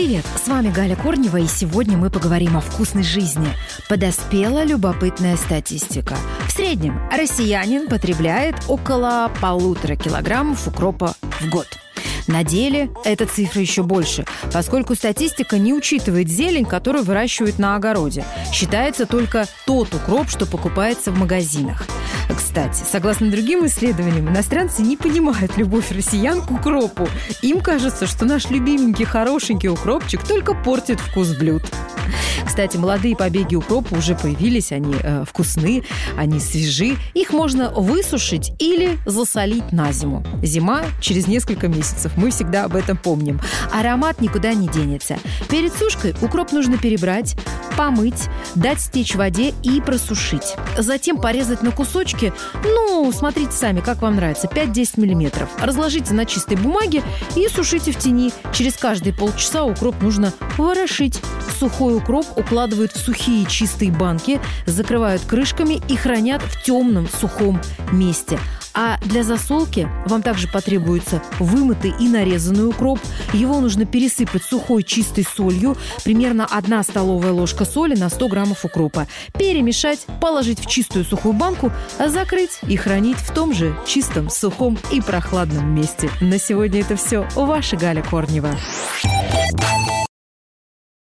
Привет, с вами Галя Корнева, и сегодня мы поговорим о вкусной жизни. Подоспела любопытная статистика. В среднем россиянин потребляет около полутора килограммов укропа в год. На деле эта цифра еще больше, поскольку статистика не учитывает зелень, которую выращивают на огороде. Считается только тот укроп, что покупается в магазинах. Кстати, согласно другим исследованиям, иностранцы не понимают любовь россиян к укропу. Им кажется, что наш любименький хорошенький укропчик только портит вкус блюд. Кстати, молодые побеги укропа уже появились, они э, вкусны, они свежи. Их можно высушить или засолить на зиму. Зима через несколько месяцев, мы всегда об этом помним. Аромат никуда не денется. Перед сушкой укроп нужно перебрать, помыть, дать стечь воде и просушить. Затем порезать на кусочки, ну, смотрите сами, как вам нравится, 5-10 миллиметров. Разложите на чистой бумаге и сушите в тени. Через каждые полчаса укроп нужно ворошить. Сухой укроп укладывают в сухие чистые банки, закрывают крышками и хранят в темном сухом месте. А для засолки вам также потребуется вымытый и нарезанный укроп. Его нужно пересыпать сухой чистой солью, примерно 1 столовая ложка соли на 100 граммов укропа. Перемешать, положить в чистую сухую банку, закрыть и хранить в том же чистом, сухом и прохладном месте. На сегодня это все. Ваша Галя Корнева.